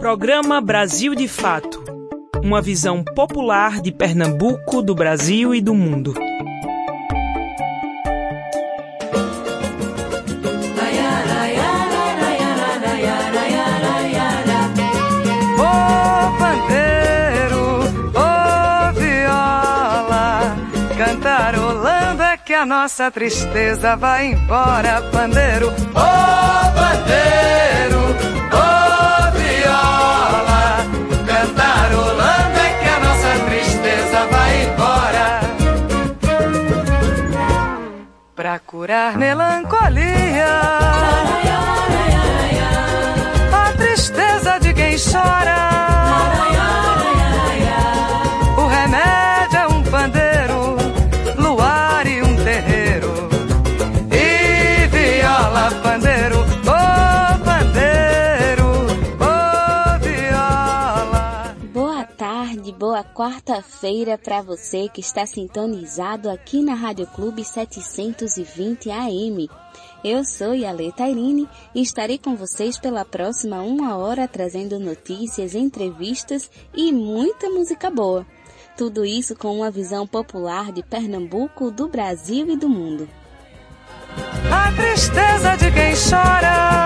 Programa Brasil de Fato Uma visão popular de Pernambuco, do Brasil e do mundo. É a nossa tristeza vai embora, pandeiro. Ô pandeiro, cantarolando é que a nossa tristeza vai embora. Pra curar melancolia. A tristeza de quem chora. O remédio quarta-feira para você que está sintonizado aqui na Rádio Clube 720 AM. Eu sou Yale Tairine e estarei com vocês pela próxima uma hora trazendo notícias, entrevistas e muita música boa. Tudo isso com uma visão popular de Pernambuco, do Brasil e do mundo. A tristeza de quem chora.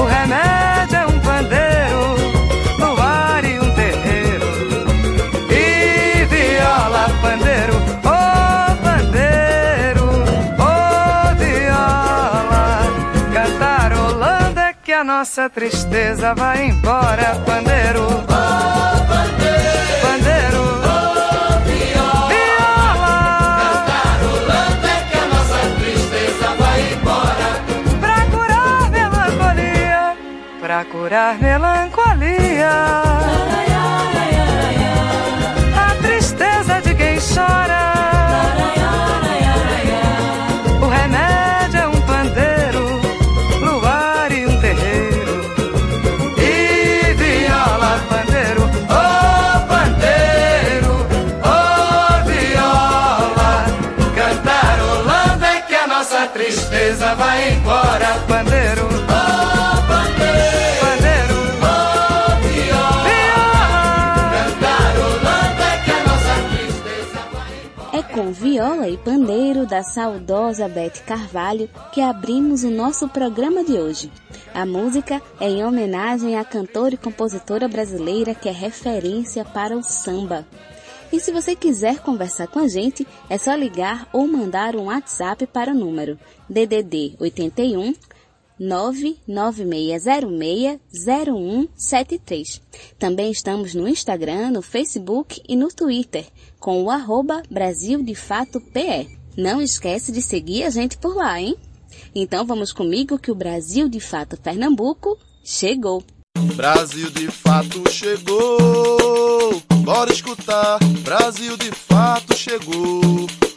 O remédio nossa tristeza vai embora, pandeiro. Ô pandeiro, pandeiro, ô viola. Pra curar melancolia, pra curar melancolia. Viola e pandeiro da saudosa Beth Carvalho que abrimos o nosso programa de hoje. A música é em homenagem à cantora e compositora brasileira que é referência para o samba. E se você quiser conversar com a gente, é só ligar ou mandar um WhatsApp para o número DDD 81 996060173. Também estamos no Instagram, no Facebook e no Twitter com o arroba. Não esquece de seguir a gente por lá, hein? Então vamos comigo que o Brasil de Fato Pernambuco chegou. Brasil de fato chegou, bora escutar. Brasil de fato chegou,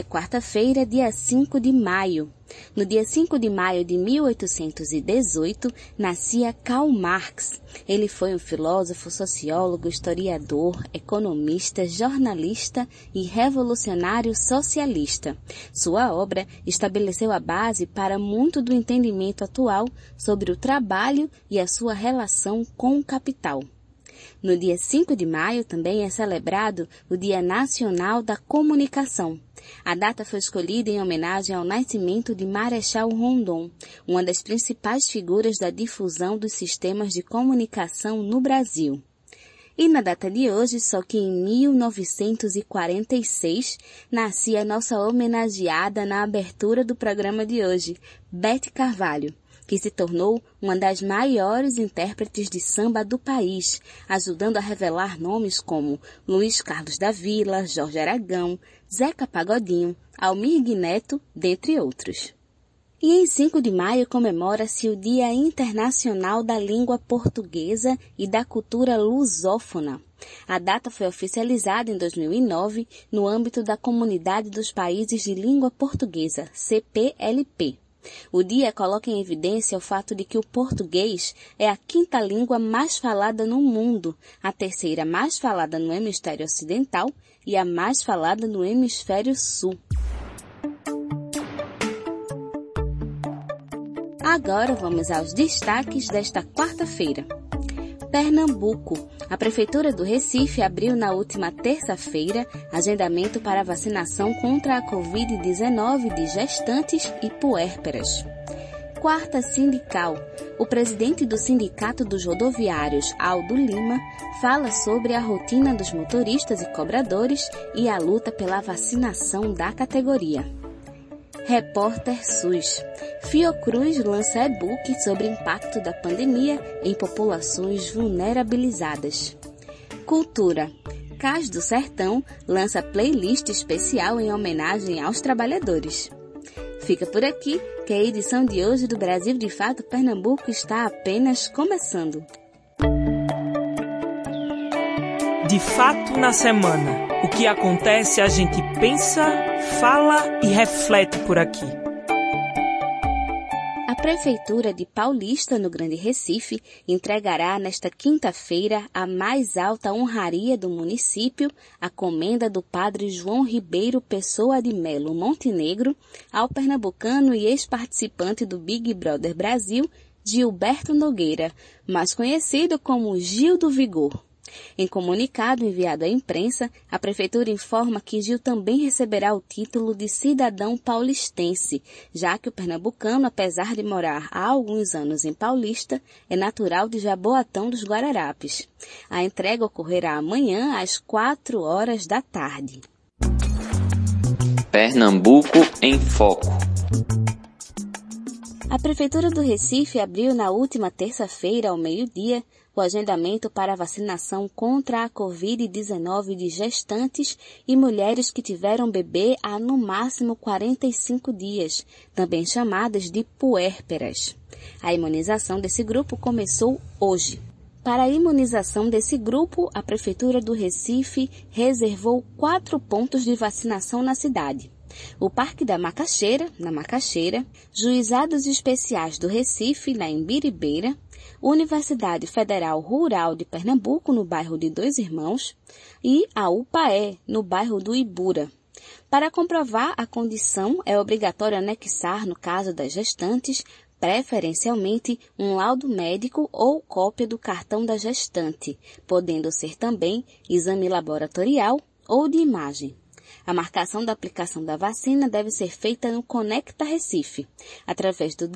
é quarta-feira, dia 5 de maio. No dia 5 de maio de 1818, nascia Karl Marx. Ele foi um filósofo, sociólogo, historiador, economista, jornalista e revolucionário socialista. Sua obra estabeleceu a base para muito do entendimento atual sobre o trabalho e a sua relação com o capital. No dia 5 de maio também é celebrado o Dia Nacional da Comunicação. A data foi escolhida em homenagem ao nascimento de Marechal Rondon, uma das principais figuras da difusão dos sistemas de comunicação no Brasil. E na data de hoje, só que em 1946, nascia a nossa homenageada na abertura do programa de hoje, Beth Carvalho que se tornou uma das maiores intérpretes de samba do país, ajudando a revelar nomes como Luiz Carlos da Vila, Jorge Aragão, Zeca Pagodinho, Almir Neto, dentre outros. E em 5 de maio comemora-se o Dia Internacional da Língua Portuguesa e da Cultura Lusófona. A data foi oficializada em 2009 no âmbito da Comunidade dos Países de Língua Portuguesa, CPLP. O dia coloca em evidência o fato de que o português é a quinta língua mais falada no mundo, a terceira mais falada no hemisfério ocidental e a mais falada no hemisfério sul. Agora vamos aos destaques desta quarta-feira. Pernambuco. A Prefeitura do Recife abriu na última terça-feira agendamento para vacinação contra a Covid-19 de gestantes e puérperas. Quarta Sindical. O presidente do Sindicato dos Rodoviários, Aldo Lima, fala sobre a rotina dos motoristas e cobradores e a luta pela vacinação da categoria. Repórter SUS. Fiocruz lança e-book sobre impacto da pandemia em populações vulnerabilizadas. Cultura. Cais do Sertão lança playlist especial em homenagem aos trabalhadores. Fica por aqui que a edição de hoje do Brasil de Fato Pernambuco está apenas começando. De fato na semana. O que acontece a gente pensa, fala e reflete por aqui. A Prefeitura de Paulista, no Grande Recife, entregará nesta quinta-feira a mais alta honraria do município, a comenda do padre João Ribeiro Pessoa de Melo Montenegro, ao pernambucano e ex-participante do Big Brother Brasil, Gilberto Nogueira, mais conhecido como Gil do Vigor. Em comunicado enviado à imprensa, a Prefeitura informa que Gil também receberá o título de cidadão paulistense, já que o pernambucano, apesar de morar há alguns anos em Paulista, é natural de Jaboatão dos Guararapes. A entrega ocorrerá amanhã às quatro horas da tarde. Pernambuco em Foco. A Prefeitura do Recife abriu na última terça-feira, ao meio-dia, o agendamento para vacinação contra a Covid-19 de gestantes e mulheres que tiveram bebê há no máximo 45 dias, também chamadas de puérperas. A imunização desse grupo começou hoje. Para a imunização desse grupo, a Prefeitura do Recife reservou quatro pontos de vacinação na cidade. O Parque da Macaxeira, na Macaxeira, Juizados Especiais do Recife, na Embiribeira, Universidade Federal Rural de Pernambuco, no bairro de Dois Irmãos, e a UPAE, no bairro do Ibura. Para comprovar a condição, é obrigatório anexar, no caso das gestantes, preferencialmente um laudo médico ou cópia do cartão da gestante, podendo ser também exame laboratorial ou de imagem. A marcação da aplicação da vacina deve ser feita no Conecta Recife, através do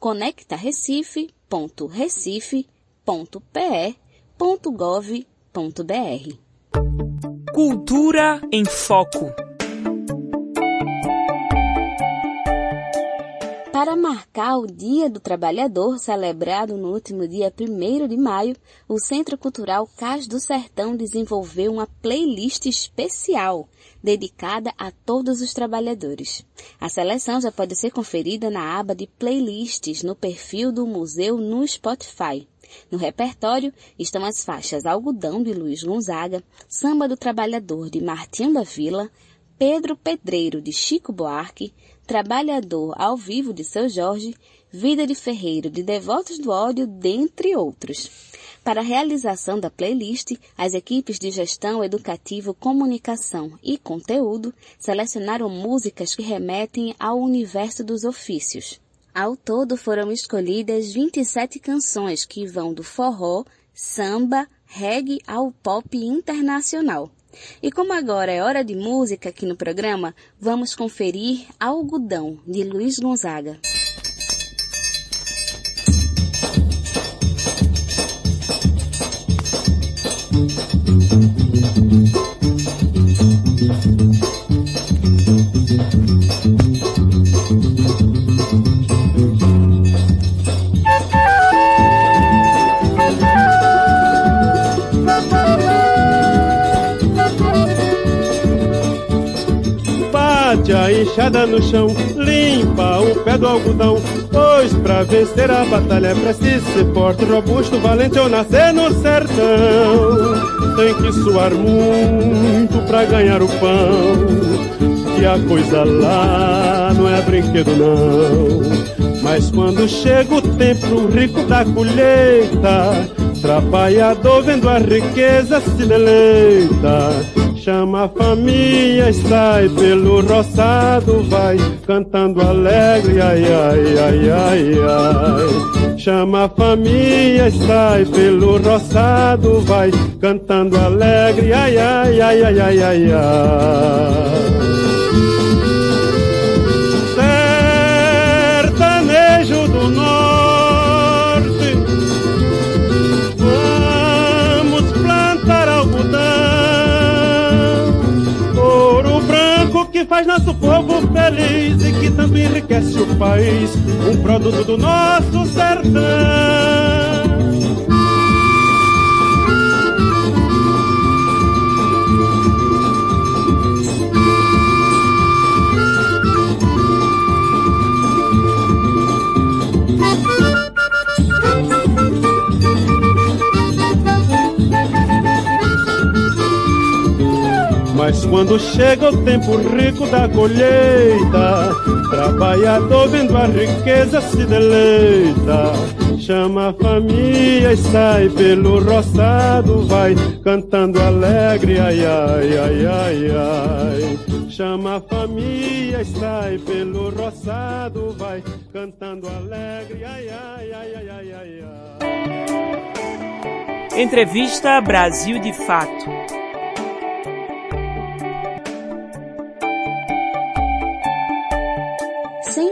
www.conectarecife.recife.pe.gov.br. Cultura em Foco. Para marcar o Dia do Trabalhador, celebrado no último dia 1 de maio, o Centro Cultural Cais do Sertão desenvolveu uma playlist especial dedicada a todos os trabalhadores. A seleção já pode ser conferida na aba de playlists no perfil do museu no Spotify. No repertório estão as faixas Algodão de Luiz Gonzaga, Samba do Trabalhador de Martinho da Vila, Pedro Pedreiro de Chico Buarque, Trabalhador ao vivo de Seu Jorge, Vida de Ferreiro de Devotos do Ódio, dentre outros. Para a realização da playlist, as equipes de gestão educativo, comunicação e conteúdo selecionaram músicas que remetem ao universo dos ofícios. Ao todo foram escolhidas 27 canções que vão do forró, samba, reggae ao pop internacional. E como agora é hora de música aqui no programa, vamos conferir Algodão, de Luiz Gonzaga. Enxada no chão, limpa o pé do algodão. Pois pra vencer a batalha é preciso ser forte, robusto, valente ou nascer no sertão. Tem que suar muito pra ganhar o pão. E a coisa lá não é brinquedo não. Mas quando chega o tempo rico da colheita, trabalhador vendo a riqueza se deleita. Chama a família sai pelo roçado, vai cantando alegre, ai, ai, ai, ai, ai. Chama a família sai pelo roçado, vai cantando alegre, ai, ai, ai, ai, ai, ai, ai. Que faz nosso povo feliz e que tanto enriquece o país, um produto do nosso sertão. Quando chega o tempo rico da colheita, trabalhador vendo a riqueza se deleita. Chama a família e sai pelo roçado, vai cantando alegre, ai, ai, ai, ai, ai. Chama a família e sai pelo roçado, vai cantando alegre, ai, ai, ai, ai, ai, ai, ai. Entrevista Brasil de Fato.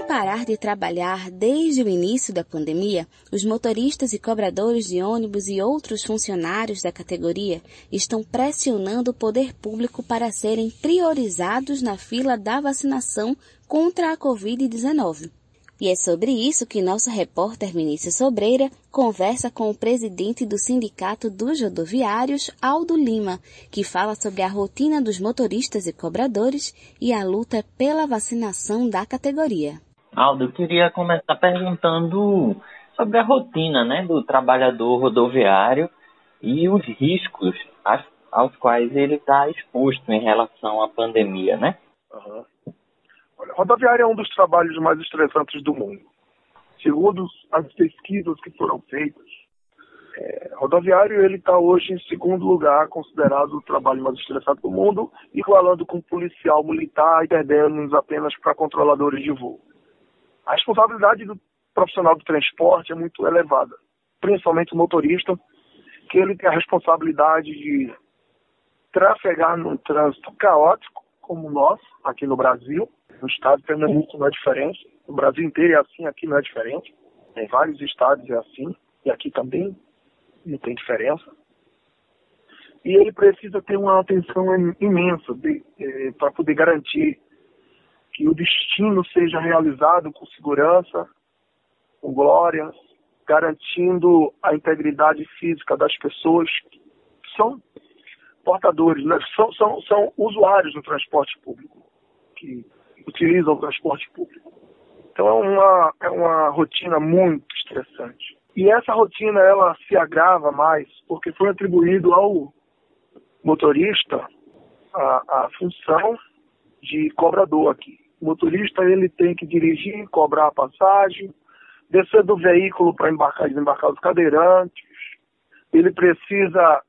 Parar de trabalhar desde o início da pandemia, os motoristas e cobradores de ônibus e outros funcionários da categoria estão pressionando o poder público para serem priorizados na fila da vacinação contra a Covid-19. E é sobre isso que nosso repórter Vinícius Sobreira conversa com o presidente do Sindicato dos Rodoviários, Aldo Lima, que fala sobre a rotina dos motoristas e cobradores e a luta pela vacinação da categoria. Aldo, eu queria começar perguntando sobre a rotina né, do trabalhador rodoviário e os riscos aos quais ele está exposto em relação à pandemia, né? Uhum. Olha, rodoviária é um dos trabalhos mais estressantes do mundo. Segundo as pesquisas que foram feitas, é, rodoviário ele está hoje em segundo lugar, considerado o trabalho mais estressante do mundo, igualando com policial militar e perdendo apenas para controladores de voo. A responsabilidade do profissional do transporte é muito elevada, principalmente o motorista, que ele tem a responsabilidade de trafegar num trânsito caótico, como o nosso, aqui no Brasil, no estado de Pernambuco não é diferente. No Brasil inteiro é assim, aqui não é diferente. Em vários estados é assim, e aqui também não tem diferença. E ele precisa ter uma atenção imensa eh, para poder garantir que o destino seja realizado com segurança, com glória, garantindo a integridade física das pessoas que são portadores, né? são, são, são usuários do transporte público, que utilizam o transporte público. Então é uma, é uma rotina muito estressante. E essa rotina ela se agrava mais porque foi atribuído ao motorista a, a função de cobrador aqui. O motorista ele tem que dirigir, cobrar a passagem, descer do veículo para embarcar e desembarcar os cadeirantes. Ele precisa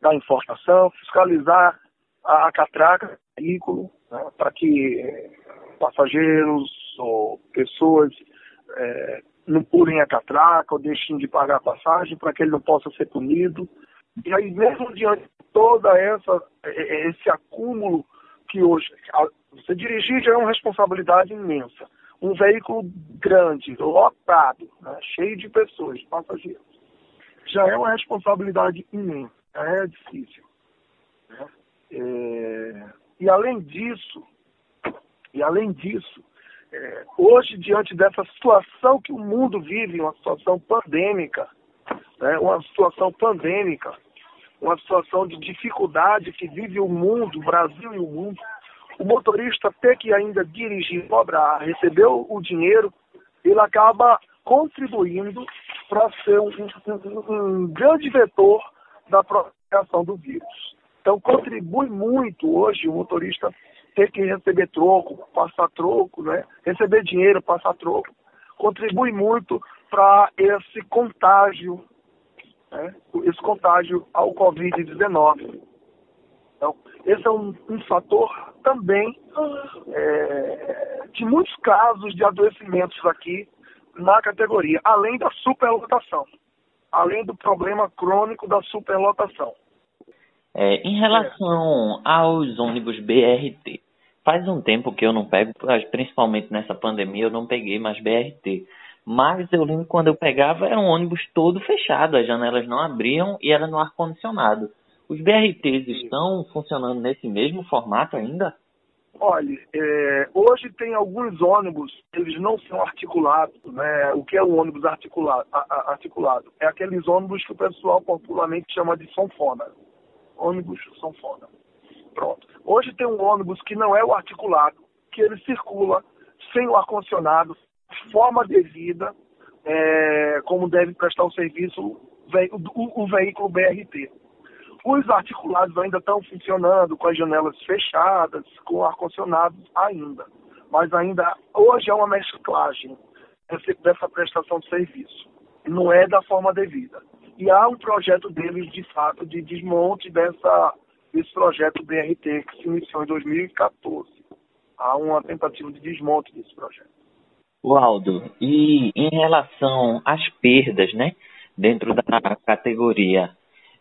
dar informação, fiscalizar a, a catraca do veículo, né, para que eh, passageiros ou pessoas é, não pulem a catraca ou deixem de pagar a passagem para que ele não possa ser punido. E aí, mesmo diante de toda essa esse acúmulo que hoje você dirigir já é uma responsabilidade imensa. Um veículo grande, lotado, né, cheio de pessoas, passageiros, já é uma responsabilidade imensa, é difícil. Né? É, e além disso, e além disso, é, hoje diante dessa situação que o mundo vive, uma situação pandêmica, né, uma situação pandêmica, uma situação de dificuldade que vive o mundo, o Brasil e o mundo, o motorista ter que ainda dirigir, cobrar, receber o dinheiro, ele acaba contribuindo para ser um, um, um, grande vetor da propagação do vírus. Então, contribui muito hoje o motorista ter que receber troco, passar troco, né? receber dinheiro, passar troco, contribui muito para esse contágio, né? esse contágio ao Covid-19. Esse é um, um fator também é, de muitos casos de adoecimentos aqui na categoria, além da superlotação, além do problema crônico da superlotação. É, em relação é. aos ônibus BRT, faz um tempo que eu não pego, principalmente nessa pandemia, eu não peguei mais BRT. Mas eu lembro quando eu pegava era um ônibus todo fechado, as janelas não abriam e era no ar condicionado. Os BRTs estão funcionando nesse mesmo formato ainda? Olha, é, hoje tem alguns ônibus, eles não são articulados, né? O que é um ônibus articulado? A, a, articulado? É aqueles ônibus que o pessoal popularmente chama de sanfona. Ônibus sanfona. Pronto. Hoje tem um ônibus que não é o articulado, que ele circula sem o ar-condicionado, forma devida, é, como deve prestar o serviço o, o, o veículo BRT. Os articulados ainda estão funcionando com as janelas fechadas, com ar-condicionado ainda. Mas ainda hoje é uma mesclagem dessa prestação de serviço. Não é da forma devida. E há um projeto deles, de fato, de desmonte dessa, desse projeto BRT que se iniciou em 2014. Há uma tentativa de desmonte desse projeto. Aldo, e em relação às perdas, né, dentro da categoria,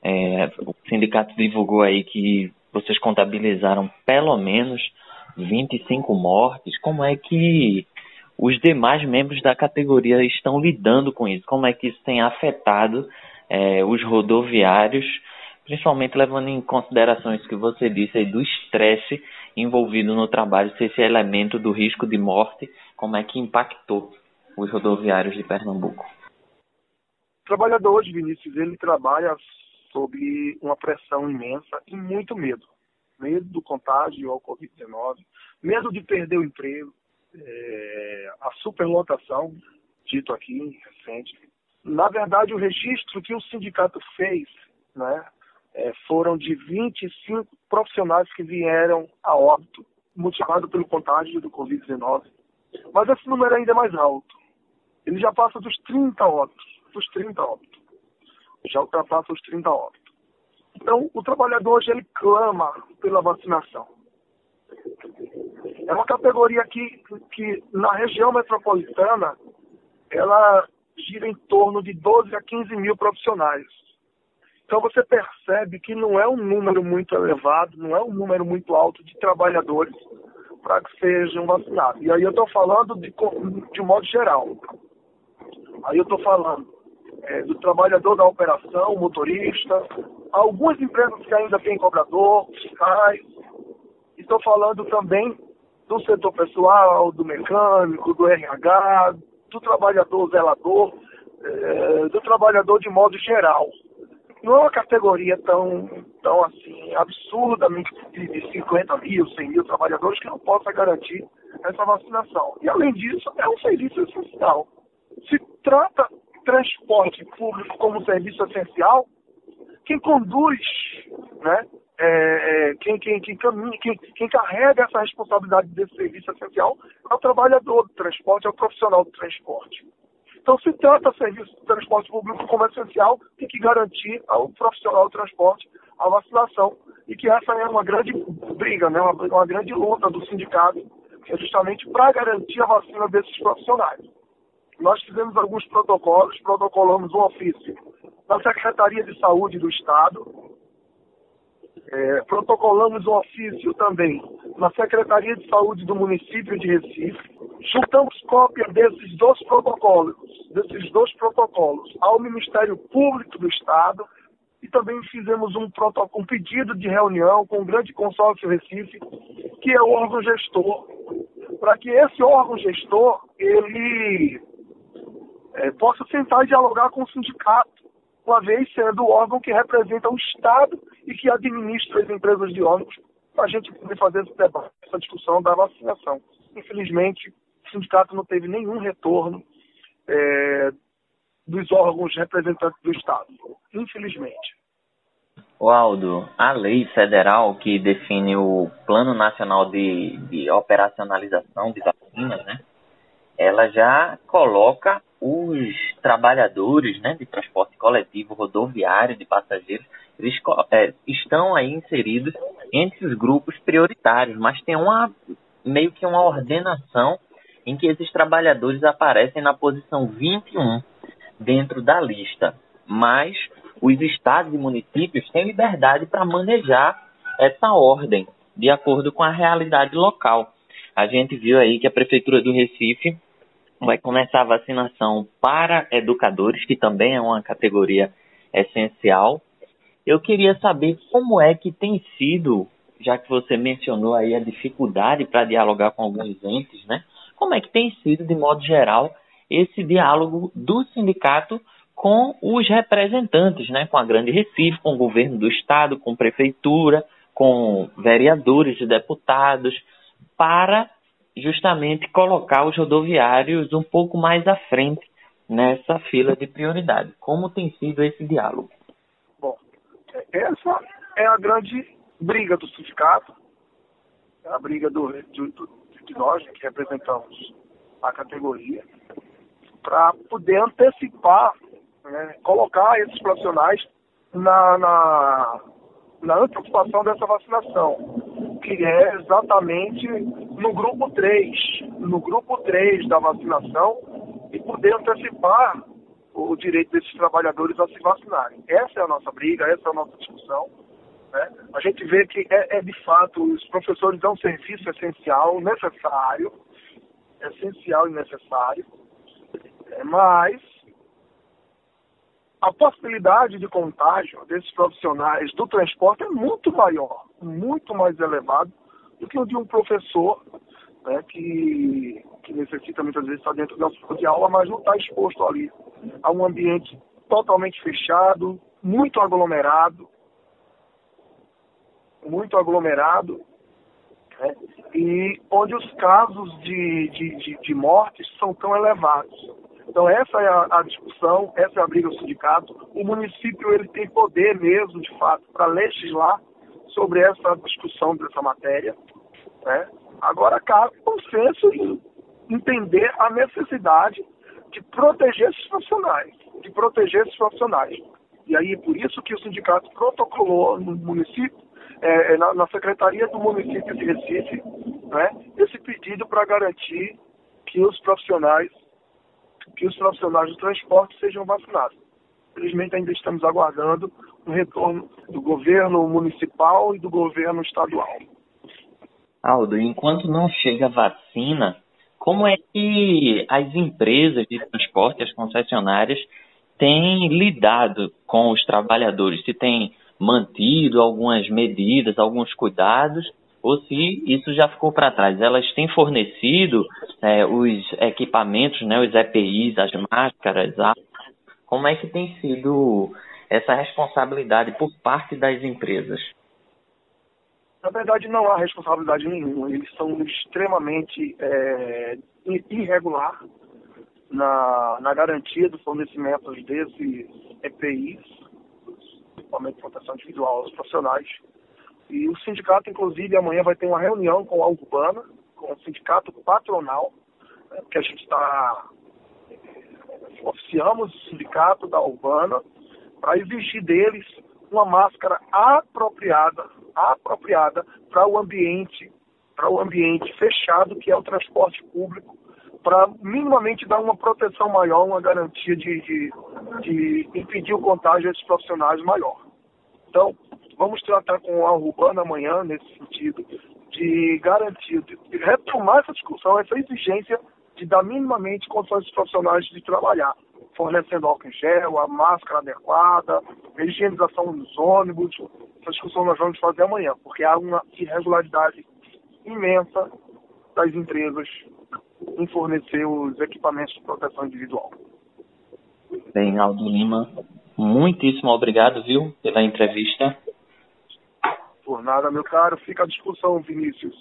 é, o sindicato divulgou aí que vocês contabilizaram pelo menos 25 mortes. Como é que os demais membros da categoria estão lidando com isso? Como é que isso tem afetado é, os rodoviários, principalmente levando em consideração isso que você disse aí do estresse envolvido no trabalho, se esse elemento do risco de morte, como é que impactou os rodoviários de Pernambuco? O trabalhador hoje, Vinícius, ele trabalha sob uma pressão imensa e muito medo. Medo do contágio ao Covid-19, medo de perder o emprego, é, a superlotação, dito aqui, recente. Na verdade, o registro que o sindicato fez né, é, foram de 25 profissionais que vieram a óbito, motivado pelo contágio do Covid-19. Mas esse número ainda é mais alto. Ele já passa dos 30 óbitos, dos 30 óbitos já ultrapassa os 30 óbitos. Então, o trabalhador hoje ele clama pela vacinação. É uma categoria que, que na região metropolitana, ela gira em torno de 12 a 15 mil profissionais. Então você percebe que não é um número muito elevado, não é um número muito alto de trabalhadores para que sejam vacinados. E aí eu estou falando de, de modo geral. Aí eu estou falando é, do trabalhador da operação, motorista, algumas empresas que ainda têm cobrador, fiscais. Estou falando também do setor pessoal, do mecânico, do RH, do trabalhador zelador, é, do trabalhador de modo geral. Não é uma categoria tão, tão assim, absurdamente de 50 mil, 100 mil trabalhadores que não possa garantir essa vacinação. E além disso, é um serviço essencial. Se trata transporte público como serviço essencial, quem conduz, né, é, é, quem, quem, quem, caminha, quem, quem carrega essa responsabilidade desse serviço essencial é o trabalhador do transporte, é o profissional do transporte. Então, se trata serviço de transporte público como essencial, tem que garantir ao profissional do transporte a vacinação. E que essa é uma grande briga, né, uma, uma grande luta do sindicato, é justamente para garantir a vacina desses profissionais nós fizemos alguns protocolos, protocolamos um ofício na Secretaria de Saúde do Estado, é, protocolamos um ofício também na Secretaria de Saúde do município de Recife, juntamos cópia desses dois protocolos, desses dois protocolos ao Ministério Público do Estado e também fizemos um, um pedido de reunião com o grande consórcio Recife, que é o órgão gestor, para que esse órgão gestor ele é, possa sentar e dialogar com o sindicato, uma vez sendo o órgão que representa o Estado e que administra as empresas de ônibus, para a gente poder fazer esse debate. essa discussão da vacinação. Infelizmente, o sindicato não teve nenhum retorno é, dos órgãos representantes do Estado. Infelizmente. O Aldo, a lei federal que define o Plano Nacional de, de Operacionalização de Vacinas, né? Ela já coloca os trabalhadores né, de transporte coletivo, rodoviário, de passageiros, eles é, estão aí inseridos entre os grupos prioritários, mas tem uma meio que uma ordenação em que esses trabalhadores aparecem na posição 21 dentro da lista. Mas os estados e municípios têm liberdade para manejar essa ordem de acordo com a realidade local. A gente viu aí que a Prefeitura do Recife vai começar a vacinação para educadores, que também é uma categoria essencial. Eu queria saber como é que tem sido, já que você mencionou aí a dificuldade para dialogar com alguns entes, né? Como é que tem sido, de modo geral, esse diálogo do sindicato com os representantes, né? Com a Grande Recife, com o governo do estado, com prefeitura, com vereadores e deputados, para justamente colocar os rodoviários um pouco mais à frente nessa fila de prioridade. Como tem sido esse diálogo? Bom, essa é a grande briga do sindicato, a briga do, do, do de nós que representamos a categoria, para poder antecipar, né, colocar esses profissionais na, na, na antecipação dessa vacinação, que é exatamente no grupo 3, no grupo 3 da vacinação, e poder antecipar o direito desses trabalhadores a se vacinarem. Essa é a nossa briga, essa é a nossa discussão. Né? A gente vê que é, é, de fato, os professores dão um serviço essencial, necessário, essencial e necessário, é, mas a possibilidade de contágio desses profissionais do transporte é muito maior, muito mais elevado do que o de um professor né, que, que necessita muitas vezes estar dentro da sala de aula, mas não está exposto ali a um ambiente totalmente fechado, muito aglomerado, muito aglomerado, né, e onde os casos de, de, de, de mortes são tão elevados. Então essa é a, a, discussão, essa é a briga do sindicato. O município ele tem poder mesmo, de fato, para legislar sobre essa discussão dessa matéria. Né? Agora cabe consenso em entender a necessidade de proteger esses profissionais, de proteger esses profissionais. E aí por isso que o sindicato protocolou no município, é, é na, na, secretaria do município de Recife, né, esse pedido para garantir que os profissionais que os profissionais do transporte sejam vacinados. Infelizmente, ainda estamos aguardando o retorno do governo municipal e do governo estadual. Aldo, enquanto não chega vacina, como é que as empresas de transporte, as concessionárias, têm lidado com os trabalhadores? Se têm mantido algumas medidas, alguns cuidados ou se isso já ficou para trás. Elas têm fornecido é, os equipamentos, né, os EPIs, as máscaras, a... como é que tem sido essa responsabilidade por parte das empresas? Na verdade, não há responsabilidade nenhuma. Eles são extremamente é, irregular na, na garantia do fornecimento desses EPIs, equipamentos de proteção individual aos profissionais, e o sindicato, inclusive, amanhã vai ter uma reunião com a Urbana, com o sindicato patronal, né, que a gente está. Oficiamos o sindicato da Urbana para exigir deles uma máscara apropriada, apropriada para o ambiente, para o ambiente fechado que é o transporte público, para minimamente dar uma proteção maior, uma garantia de, de, de impedir o contágio desses profissionais maior. Então, Vamos tratar com a Urbana amanhã, nesse sentido, de garantir, de retomar essa discussão, essa exigência de dar minimamente condições profissionais de trabalhar, fornecendo álcool em gel, a máscara adequada, a higienização dos ônibus. Essa discussão nós vamos fazer amanhã, porque há uma irregularidade imensa das empresas em fornecer os equipamentos de proteção individual. Bem, Aldo Lima, muitíssimo obrigado, viu, pela entrevista. Por nada, meu caro. Fica à discussão, Vinícius.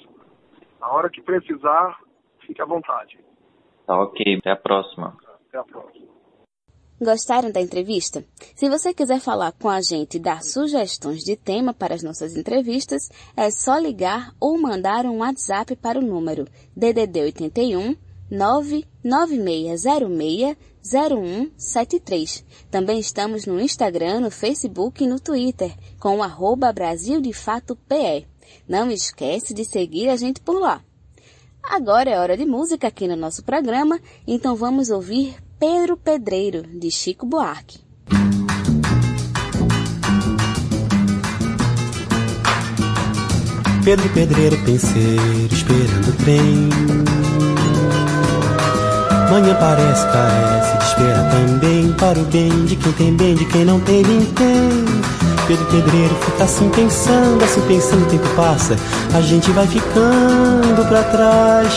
Na hora que precisar, fique à vontade. Tá ok, até a próxima. Até a próxima. Gostaram da entrevista? Se você quiser falar com a gente e dar sugestões de tema para as nossas entrevistas, é só ligar ou mandar um WhatsApp para o número DDD 81 99606 0173. Também estamos no Instagram, no Facebook e no Twitter com o arroba Brasil de Fato PE. Não esquece de seguir a gente por lá. Agora é hora de música aqui no nosso programa, então vamos ouvir Pedro Pedreiro, de Chico Buarque. Pedro Pedreiro, penseiro, esperando o trem. Manhã parece, carece, de espera também para o bem de quem tem bem, de quem não tem, ninguém. Pedro Pedreiro fica assim pensando, assim pensando, o tempo passa, a gente vai ficando pra trás.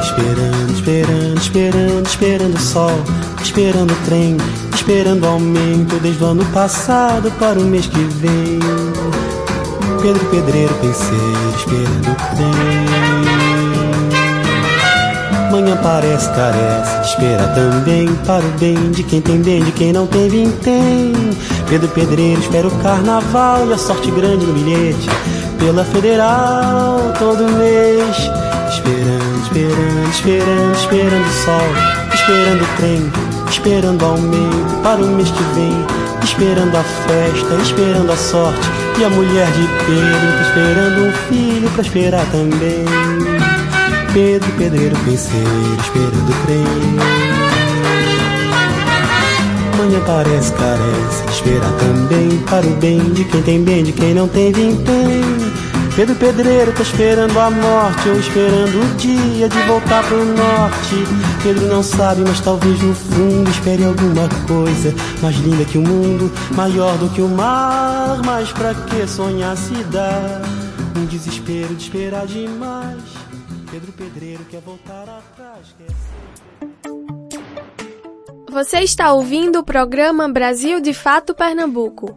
Esperando, esperando, esperando, esperando o sol, esperando o trem, esperando o aumento desde o ano passado para o mês que vem. Pedro Pedreiro penseiro, esperando o trem. Manhã parece, carece, espera também para o bem de quem tem bem, de quem não tem, vintém. Pedro Pedreiro espera o carnaval e a sorte grande no bilhete. Pela federal todo mês. Esperando, esperando, esperando, esperando o sol. Esperando o trem, esperando o aumento para o mês que vem. Esperando a festa, esperando a sorte. E a mulher de Pedro esperando um filho pra esperar também. Pedro Pedreiro penseiro esperando o trem. Manhã parece, carece, espera também para o bem de quem tem bem, de quem não tem vintém. Pedro Pedreiro tá esperando a morte ou esperando o dia de voltar pro norte. Pedro não sabe, mas talvez no fundo espere alguma coisa mais linda que o mundo, maior do que o mar. Mas pra que sonhar se dá? Um desespero de esperar demais. Pedro Pedreiro quer voltar atrás, quer ser... Você está ouvindo o programa Brasil de Fato Pernambuco.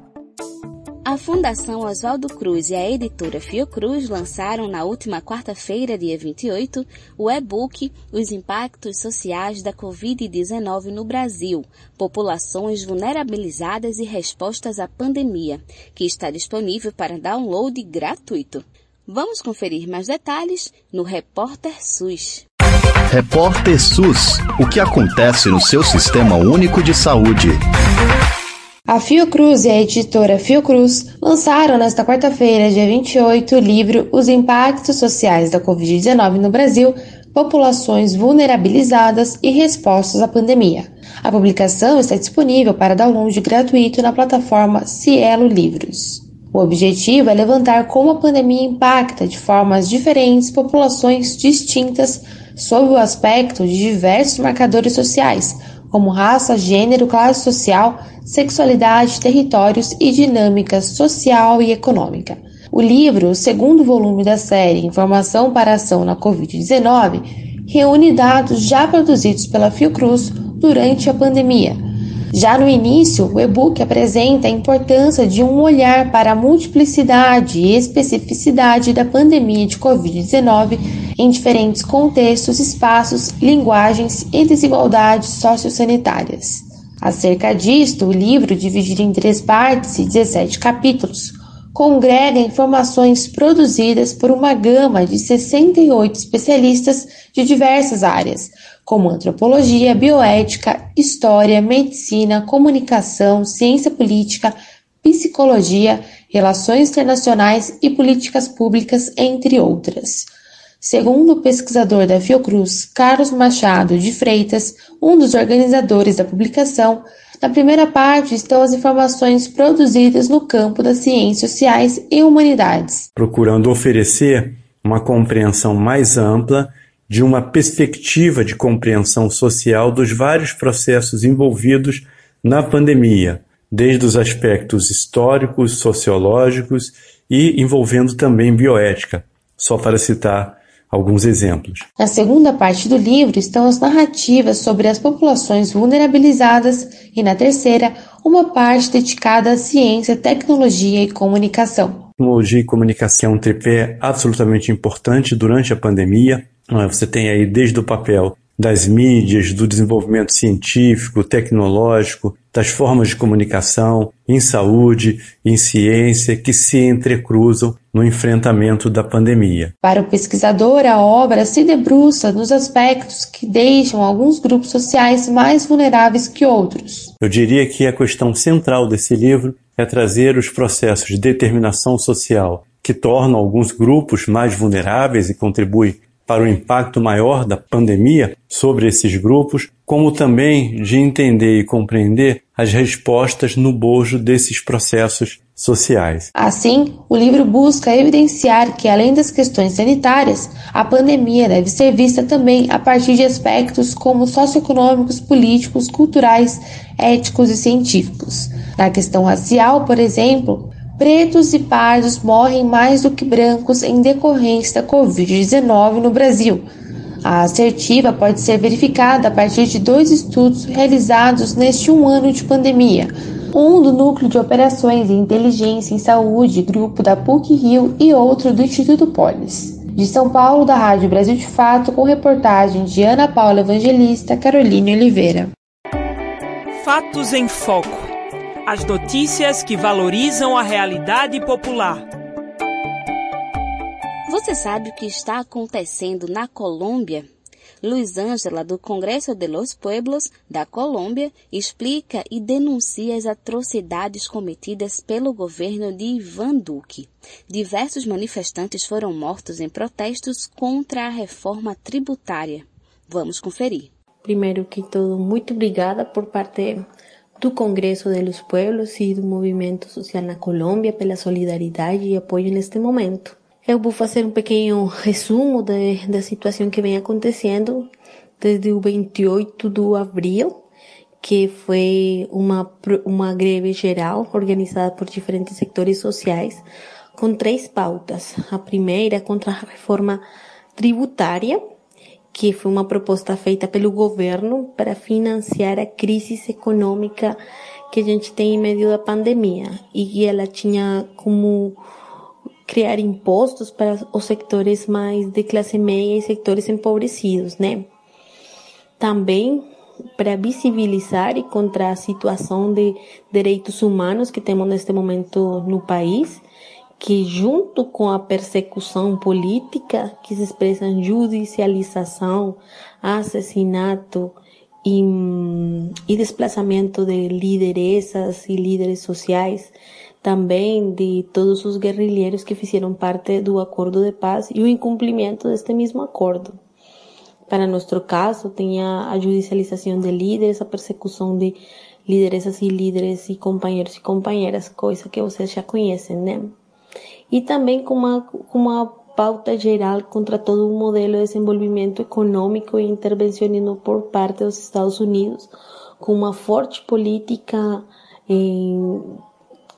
A Fundação Oswaldo Cruz e a editora Fiocruz lançaram na última quarta-feira, dia 28, o e-book Os Impactos Sociais da Covid-19 no Brasil, Populações Vulnerabilizadas e Respostas à Pandemia, que está disponível para download gratuito. Vamos conferir mais detalhes no Repórter SUS. Repórter SUS. O que acontece no seu sistema único de saúde? A Fiocruz e a editora Fiocruz lançaram nesta quarta-feira, dia 28, o livro Os Impactos Sociais da Covid-19 no Brasil, Populações Vulnerabilizadas e Respostas à Pandemia. A publicação está disponível para download gratuito na plataforma Cielo Livros. O objetivo é levantar como a pandemia impacta de formas diferentes populações distintas sob o aspecto de diversos marcadores sociais, como raça, gênero, classe social, sexualidade, territórios e dinâmica social e econômica. O livro, o segundo volume da série Informação para Ação na Covid-19, reúne dados já produzidos pela Fiocruz durante a pandemia já no início, o e-book apresenta a importância de um olhar para a multiplicidade e especificidade da pandemia de Covid-19 em diferentes contextos, espaços, linguagens e desigualdades sociossanitárias. Acerca disto, o livro, dividido em três partes e 17 capítulos, congrega informações produzidas por uma gama de 68 especialistas de diversas áreas, como antropologia, bioética, história, medicina, comunicação, ciência política, psicologia, relações internacionais e políticas públicas, entre outras. Segundo o pesquisador da Fiocruz, Carlos Machado de Freitas, um dos organizadores da publicação, na primeira parte estão as informações produzidas no campo das ciências sociais e humanidades, procurando oferecer uma compreensão mais ampla de uma perspectiva de compreensão social dos vários processos envolvidos na pandemia, desde os aspectos históricos, sociológicos e envolvendo também bioética, só para citar alguns exemplos. Na segunda parte do livro estão as narrativas sobre as populações vulnerabilizadas e na terceira, uma parte dedicada à ciência, tecnologia e comunicação. tecnologia e comunicação é um tripé absolutamente importante durante a pandemia. Você tem aí desde o papel das mídias, do desenvolvimento científico, tecnológico, das formas de comunicação, em saúde, em ciência, que se entrecruzam no enfrentamento da pandemia. Para o pesquisador, a obra se debruça nos aspectos que deixam alguns grupos sociais mais vulneráveis que outros. Eu diria que a questão central desse livro é trazer os processos de determinação social que tornam alguns grupos mais vulneráveis e contribuem para o impacto maior da pandemia sobre esses grupos, como também de entender e compreender as respostas no bojo desses processos sociais. Assim, o livro busca evidenciar que, além das questões sanitárias, a pandemia deve ser vista também a partir de aspectos como socioeconômicos, políticos, culturais, éticos e científicos. Na questão racial, por exemplo, pretos e pardos morrem mais do que brancos em decorrência da Covid-19 no Brasil. A assertiva pode ser verificada a partir de dois estudos realizados neste um ano de pandemia. Um do Núcleo de Operações e Inteligência em Saúde, grupo da PUC-Rio, e outro do Instituto Polis. De São Paulo, da Rádio Brasil de Fato, com reportagem de Ana Paula Evangelista, Caroline Oliveira. Fatos em Foco as notícias que valorizam a realidade popular. Você sabe o que está acontecendo na Colômbia? Luiz Ângela, do Congresso de los Pueblos da Colômbia, explica e denuncia as atrocidades cometidas pelo governo de Ivan Duque. Diversos manifestantes foram mortos em protestos contra a reforma tributária. Vamos conferir. Primeiro que tudo, muito obrigada por parte do Congresso de los Pueblos e do Movimento Social na Colômbia pela solidariedade e apoio neste momento. Eu vou fazer um pequeno resumo de, da situação que vem acontecendo desde o 28 de abril, que foi uma, uma greve geral organizada por diferentes setores sociais, com três pautas. A primeira contra a reforma tributária, que foi uma proposta feita pelo governo para financiar a crise econômica que a gente tem em meio da pandemia e ela tinha como criar impostos para os setores mais de classe média e setores empobrecidos, né? Também para visibilizar e contra a situação de direitos humanos que temos neste momento no país que, junto com a persecução política, que se expressa em judicialização, assassinato e, e desplazamento de lideresas e líderes sociais, também de todos os guerrilheiros que fizeram parte do acordo de paz e o incumprimento deste mesmo acordo. Para nosso caso, tem a judicialização de líderes, a persecução de lideresas e líderes e companheiros e companheiras, coisa que vocês já conhecem, né? E também com uma, com uma pauta geral contra todo o modelo de desenvolvimento econômico e intervencionismo por parte dos Estados Unidos, com uma forte política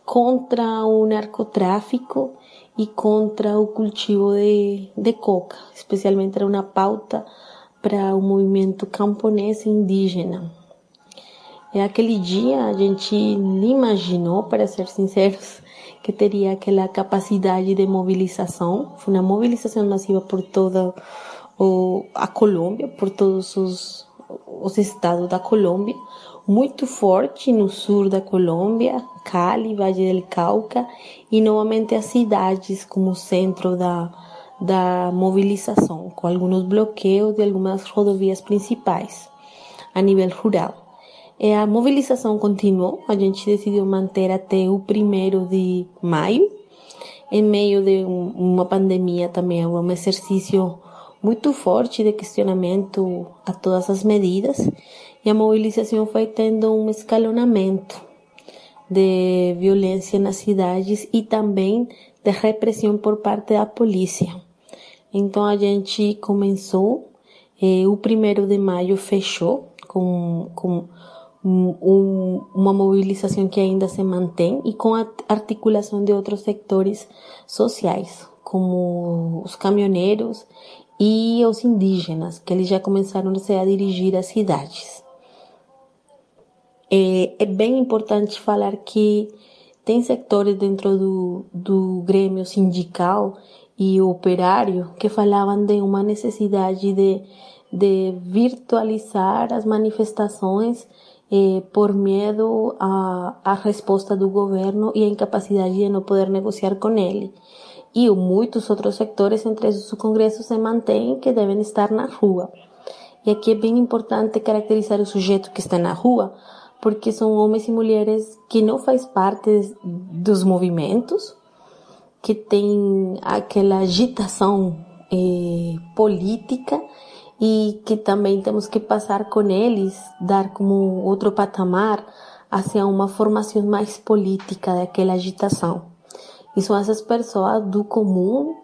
contra o narcotráfico e contra o cultivo de, de coca, especialmente era uma pauta para o movimento camponês indígena. E aquele dia a gente nem imaginou, para ser sinceros, que teria aquela capacidade de mobilização. Foi uma mobilização massiva por toda a Colômbia, por todos os, os estados da Colômbia, muito forte no sul da Colômbia, Cali, Valle del Cauca, e novamente as cidades como centro da, da mobilização, com alguns bloqueios de algumas rodovias principais a nível rural. É, a mobilização continuou, a gente decidiu manter até o primeiro de maio, em meio de uma pandemia também, um exercício muito forte de questionamento a todas as medidas, e a mobilização foi tendo um escalonamento de violência nas cidades e também de repressão por parte da polícia. Então a gente começou, eh, o primeiro de maio fechou com, com um, uma mobilização que ainda se mantém e com a articulação de outros setores sociais, como os caminhoneiros e os indígenas, que eles já começaram a dirigir às cidades. É, é bem importante falar que tem setores dentro do, do grêmio sindical e operário que falavam de uma necessidade de, de virtualizar as manifestações eh, por medo à, resposta do governo e à incapacidade de não poder negociar com ele. E muitos outros sectores, entre esses o Congresso, se mantêm que devem estar na rua. E aqui é bem importante caracterizar o sujeito que está na rua, porque são homens e mulheres que não faz parte dos movimentos, que tem aquela agitação eh, política e que também temos que passar com eles, dar como outro patamar hacia uma formação mais política daquela agitação. E são essas pessoas do comum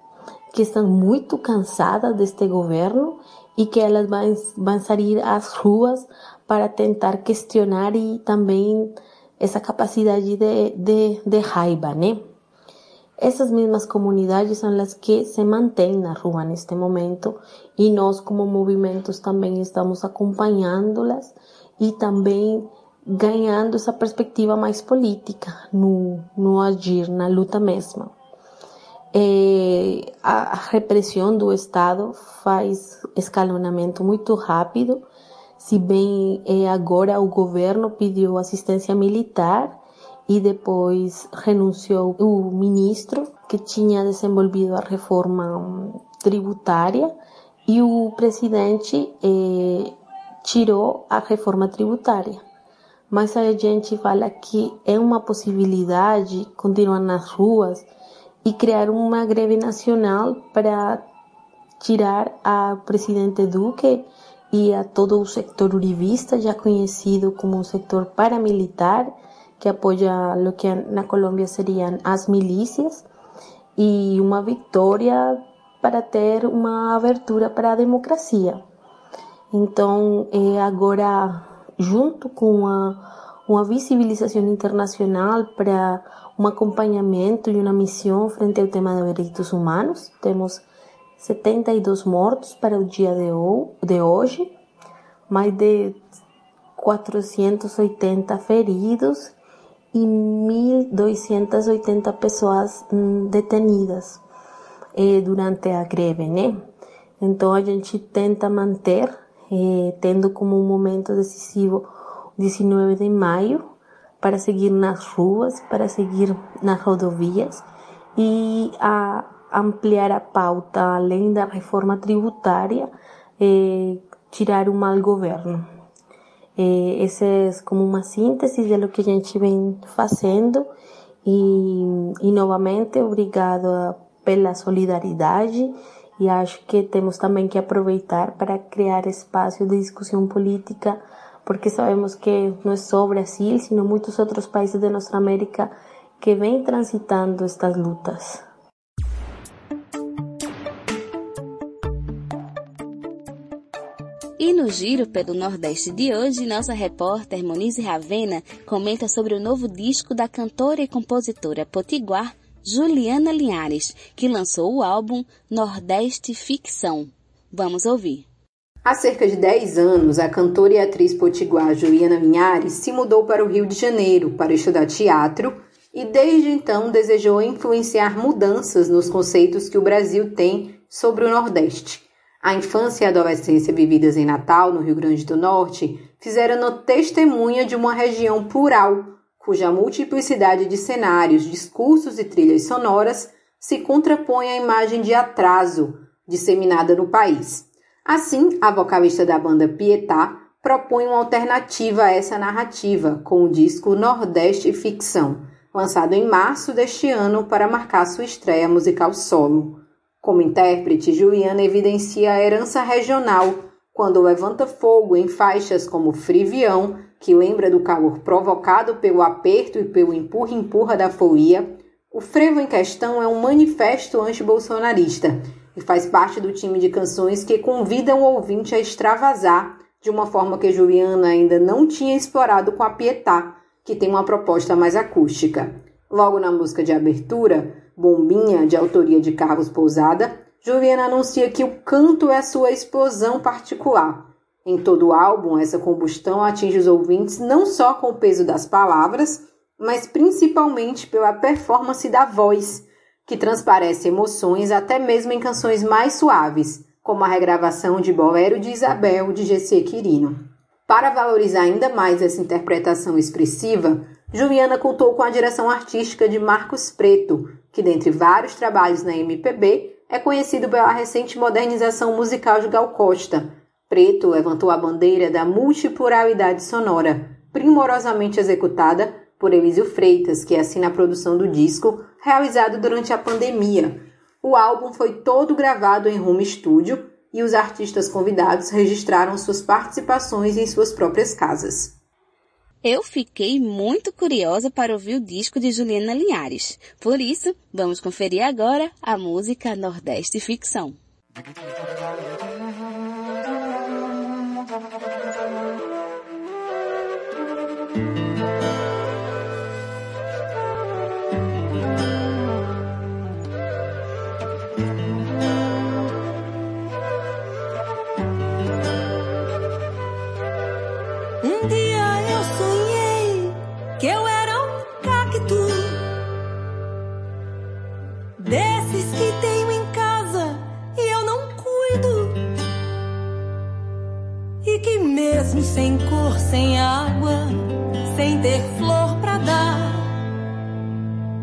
que estão muito cansadas deste governo e que elas vão, vão sair às ruas para tentar questionar e também essa capacidade de, de, de raiva, né? Essas mesmas comunidades são as que se mantêm na rua neste momento e nós, como movimentos, também estamos acompanhando-las e também ganhando essa perspectiva mais política no, no agir, na luta mesma. É, a repressão do Estado faz escalonamento muito rápido, se bem é, agora o governo pediu assistência militar e depois renunciou o ministro que tinha desenvolvido a reforma tributária e o presidente eh, tirou a reforma tributária. Mas a gente fala que é uma possibilidade continuar nas ruas e criar uma greve nacional para tirar a presidente Duque e a todo o sector uribista, já conhecido como um sector paramilitar, que apoia o que na Colômbia seriam as milícias, e uma vitória para ter uma abertura para a democracia. Então, é agora, junto com uma visibilização internacional para um acompanhamento e uma missão frente ao tema de direitos humanos, temos 72 mortos para o dia de hoje, mais de 480 feridos e 1.280 pessoas hum, detenidas eh, durante a greve, né? Então a gente tenta manter, eh, tendo como um momento decisivo 19 de maio, para seguir nas ruas, para seguir nas rodovias e a ampliar a pauta, além da reforma tributária, eh, tirar o mal governo. Eh, essa é como uma síntese de lo que a gente vem fazendo e, e novamente obrigado pela solidariedade e acho que temos também que aproveitar para criar espaço de discussão política porque sabemos que não é só Brasil, sino muitos outros países de nossa América que vêm transitando estas lutas. E no giro pelo Nordeste de hoje, nossa repórter Monize Ravena comenta sobre o novo disco da cantora e compositora potiguar Juliana Linhares, que lançou o álbum Nordeste Ficção. Vamos ouvir. Há cerca de 10 anos, a cantora e atriz potiguar Juliana Linhares se mudou para o Rio de Janeiro para estudar teatro e desde então desejou influenciar mudanças nos conceitos que o Brasil tem sobre o Nordeste. A infância e a adolescência vividas em Natal, no Rio Grande do Norte, fizeram-no testemunha de uma região plural, cuja multiplicidade de cenários, discursos e trilhas sonoras se contrapõe à imagem de atraso disseminada no país. Assim, a vocalista da banda Pietá propõe uma alternativa a essa narrativa com o disco Nordeste Ficção, lançado em março deste ano para marcar sua estreia musical solo. Como intérprete, Juliana evidencia a herança regional quando levanta fogo em faixas como Frivião, que lembra do calor provocado pelo aperto e pelo empurra-empurra da folia. O frevo em questão é um manifesto anti-bolsonarista e faz parte do time de canções que convidam o ouvinte a extravasar de uma forma que Juliana ainda não tinha explorado com a Pietá, que tem uma proposta mais acústica. Logo na música de abertura, Bombinha, de autoria de Carlos Pousada, Juliana anuncia que o canto é sua explosão particular. Em todo o álbum, essa combustão atinge os ouvintes não só com o peso das palavras, mas principalmente pela performance da voz, que transparece emoções até mesmo em canções mais suaves, como a regravação de Bolero de Isabel de Gessie Quirino. Para valorizar ainda mais essa interpretação expressiva, Juliana contou com a direção artística de Marcos Preto, que dentre vários trabalhos na MPB é conhecido pela recente modernização musical de Gal Costa. Preto levantou a bandeira da multipluralidade sonora, primorosamente executada por Elísio Freitas, que assina a produção do disco, realizado durante a pandemia. O álbum foi todo gravado em home studio e os artistas convidados registraram suas participações em suas próprias casas. Eu fiquei muito curiosa para ouvir o disco de Juliana Linhares. Por isso, vamos conferir agora a música Nordeste Ficção. Sem cor, sem água, sem ter flor pra dar.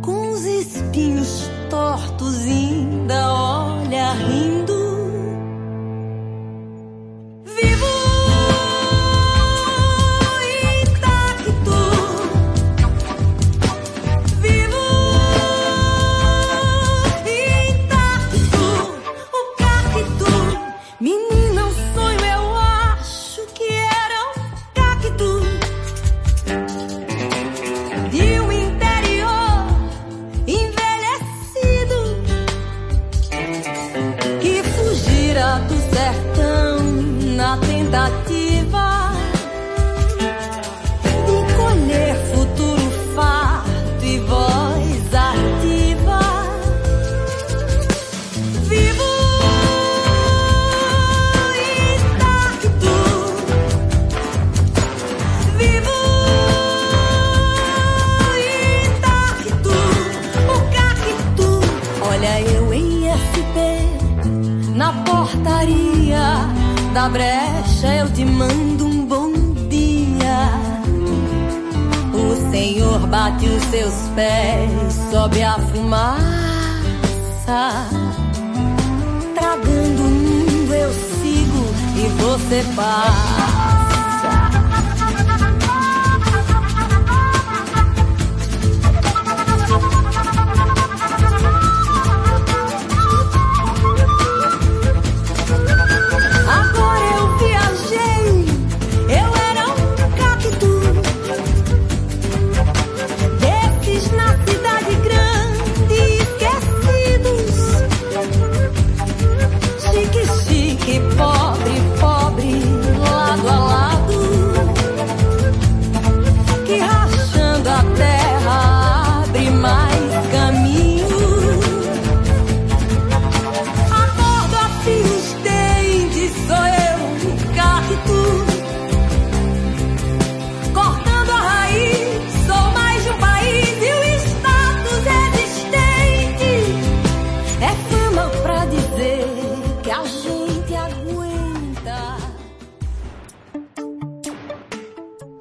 Com os espinhos tortos, ainda olha rindo.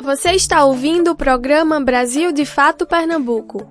Você está ouvindo o programa Brasil de Fato Pernambuco.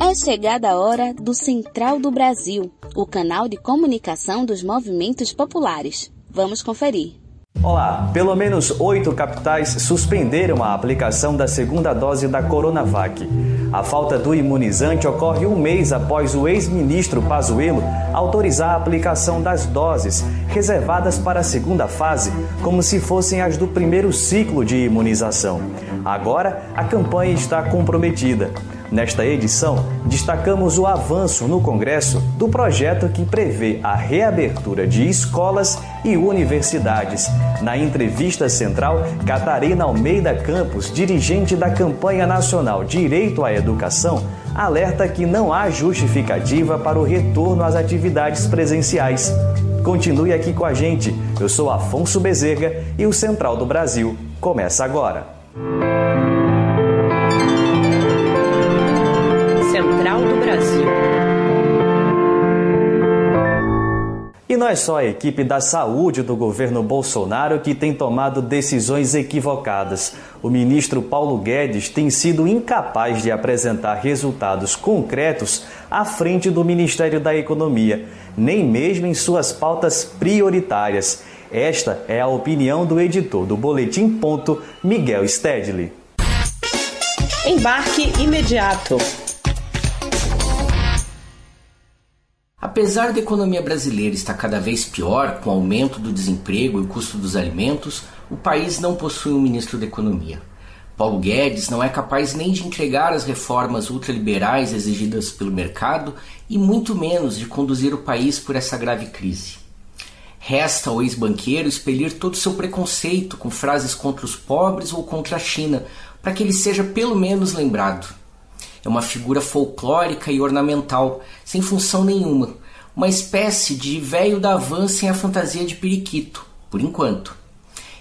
É chegada a hora do Central do Brasil, o canal de comunicação dos movimentos populares. Vamos conferir. Olá, pelo menos oito capitais suspenderam a aplicação da segunda dose da Coronavac. A falta do imunizante ocorre um mês após o ex-ministro Pazuello autorizar a aplicação das doses reservadas para a segunda fase, como se fossem as do primeiro ciclo de imunização. Agora, a campanha está comprometida. Nesta edição, destacamos o avanço no Congresso do projeto que prevê a reabertura de escolas e universidades. Na entrevista central, Catarina Almeida Campos, dirigente da campanha nacional Direito à Educação, alerta que não há justificativa para o retorno às atividades presenciais. Continue aqui com a gente. Eu sou Afonso Bezerra e o Central do Brasil começa agora. Não é só a equipe da saúde do governo Bolsonaro que tem tomado decisões equivocadas. O ministro Paulo Guedes tem sido incapaz de apresentar resultados concretos à frente do Ministério da Economia, nem mesmo em suas pautas prioritárias. Esta é a opinião do editor do Boletim Ponto, Miguel Stedley. Embarque imediato. Apesar da economia brasileira estar cada vez pior com o aumento do desemprego e o custo dos alimentos, o país não possui um ministro da Economia. Paulo Guedes não é capaz nem de entregar as reformas ultraliberais exigidas pelo mercado e muito menos de conduzir o país por essa grave crise. Resta ao ex-banqueiro expelir todo o seu preconceito com frases contra os pobres ou contra a China, para que ele seja pelo menos lembrado. É uma figura folclórica e ornamental, sem função nenhuma, uma espécie de velho da van sem a fantasia de periquito, por enquanto.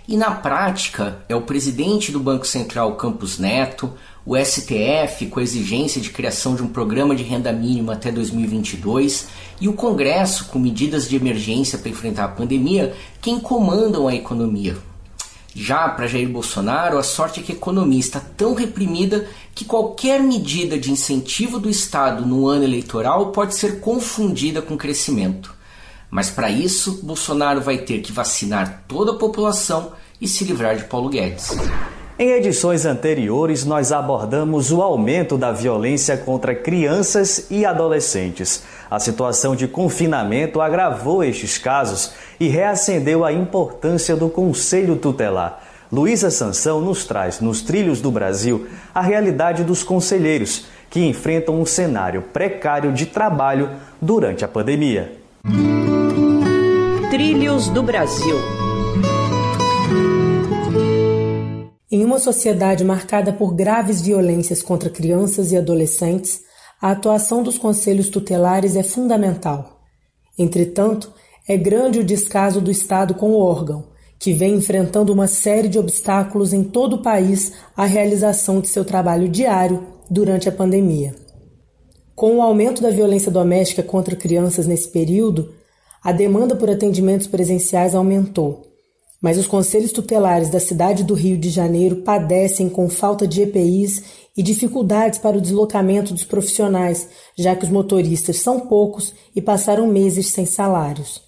E na prática, é o presidente do Banco Central Campos Neto, o STF com a exigência de criação de um programa de renda mínima até 2022 e o Congresso com medidas de emergência para enfrentar a pandemia quem comandam a economia. Já para Jair Bolsonaro, a sorte é que a economia está tão reprimida que qualquer medida de incentivo do Estado no ano eleitoral pode ser confundida com crescimento. Mas para isso, Bolsonaro vai ter que vacinar toda a população e se livrar de Paulo Guedes. Em edições anteriores, nós abordamos o aumento da violência contra crianças e adolescentes. A situação de confinamento agravou estes casos e reacendeu a importância do Conselho Tutelar. Luísa Sansão nos traz, nos trilhos do Brasil, a realidade dos conselheiros que enfrentam um cenário precário de trabalho durante a pandemia. Trilhos do Brasil. Em uma sociedade marcada por graves violências contra crianças e adolescentes, a atuação dos conselhos tutelares é fundamental. Entretanto, é grande o descaso do Estado com o órgão, que vem enfrentando uma série de obstáculos em todo o país à realização de seu trabalho diário durante a pandemia. Com o aumento da violência doméstica contra crianças nesse período, a demanda por atendimentos presenciais aumentou, mas os conselhos tutelares da cidade do Rio de Janeiro padecem com falta de EPIs e dificuldades para o deslocamento dos profissionais, já que os motoristas são poucos e passaram meses sem salários.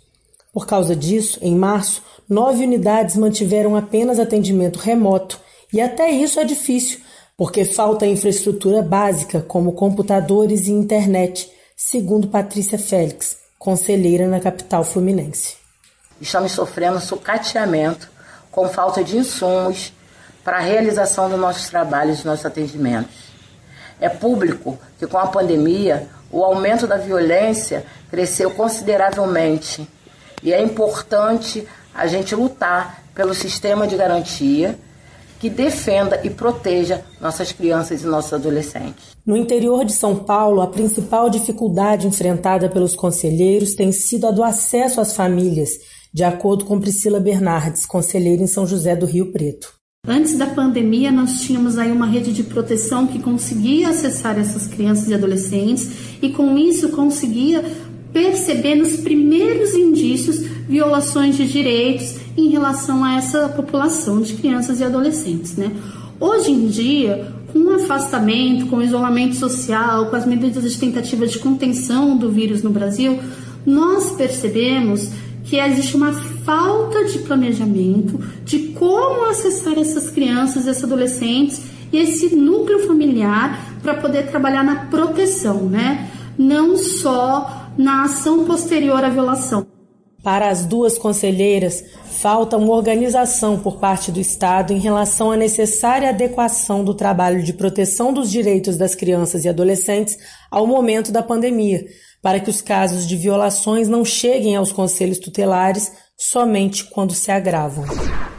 Por causa disso, em março, nove unidades mantiveram apenas atendimento remoto, e até isso é difícil, porque falta infraestrutura básica, como computadores e internet, segundo Patrícia Félix, conselheira na capital fluminense. Estamos sofrendo sucateamento com falta de insumos para a realização dos nossos trabalhos e nossos atendimentos. É público que com a pandemia o aumento da violência cresceu consideravelmente e é importante a gente lutar pelo sistema de garantia que defenda e proteja nossas crianças e nossos adolescentes. No interior de São Paulo, a principal dificuldade enfrentada pelos conselheiros tem sido a do acesso às famílias, de acordo com Priscila Bernardes, conselheira em São José do Rio Preto. Antes da pandemia, nós tínhamos aí uma rede de proteção que conseguia acessar essas crianças e adolescentes e com isso conseguia perceber nos primeiros indícios violações de direitos em relação a essa população de crianças e adolescentes, né? Hoje em dia, com o afastamento, com o isolamento social, com as medidas de tentativa de contenção do vírus no Brasil, nós percebemos que existe uma falta de planejamento de como acessar essas crianças, esses adolescentes e esse núcleo familiar para poder trabalhar na proteção, né? Não só na ação posterior à violação. Para as duas conselheiras, falta uma organização por parte do Estado em relação à necessária adequação do trabalho de proteção dos direitos das crianças e adolescentes ao momento da pandemia, para que os casos de violações não cheguem aos conselhos tutelares somente quando se agravam.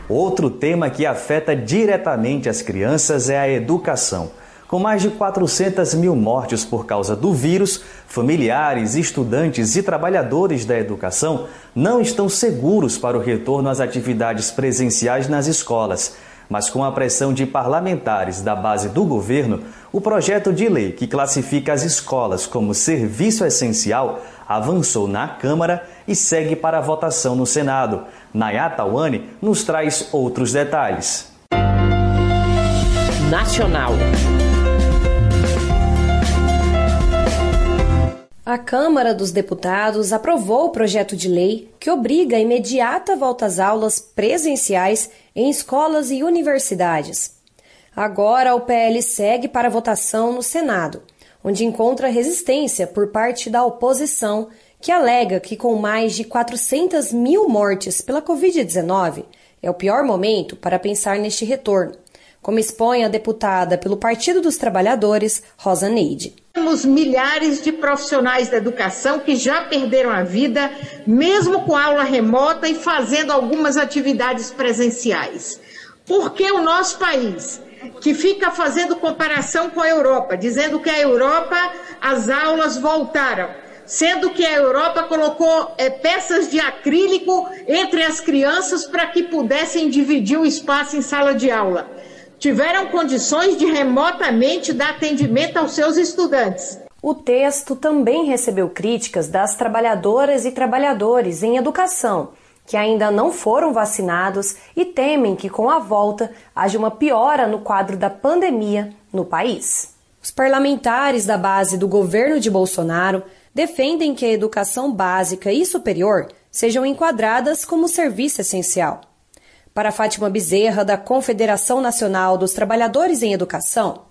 Outro tema que afeta diretamente as crianças é a educação. Com mais de 400 mil mortes por causa do vírus, familiares, estudantes e trabalhadores da educação não estão seguros para o retorno às atividades presenciais nas escolas. Mas com a pressão de parlamentares da base do governo, o projeto de lei que classifica as escolas como serviço essencial avançou na Câmara e segue para a votação no Senado. Nayata Wani nos traz outros detalhes. Nacional. A Câmara dos Deputados aprovou o projeto de lei que obriga a imediata volta às aulas presenciais em escolas e universidades. Agora, o PL segue para votação no Senado, onde encontra resistência por parte da oposição, que alega que, com mais de 400 mil mortes pela Covid-19, é o pior momento para pensar neste retorno, como expõe a deputada pelo Partido dos Trabalhadores, Rosa Neide. Temos milhares de profissionais da educação que já perderam a vida, mesmo com aula remota e fazendo algumas atividades presenciais. Por que o nosso país, que fica fazendo comparação com a Europa, dizendo que a Europa as aulas voltaram, sendo que a Europa colocou é, peças de acrílico entre as crianças para que pudessem dividir o espaço em sala de aula? Tiveram condições de remotamente dar atendimento aos seus estudantes. O texto também recebeu críticas das trabalhadoras e trabalhadores em educação, que ainda não foram vacinados e temem que com a volta haja uma piora no quadro da pandemia no país. Os parlamentares da base do governo de Bolsonaro defendem que a educação básica e superior sejam enquadradas como serviço essencial. Para Fátima Bezerra, da Confederação Nacional dos Trabalhadores em Educação,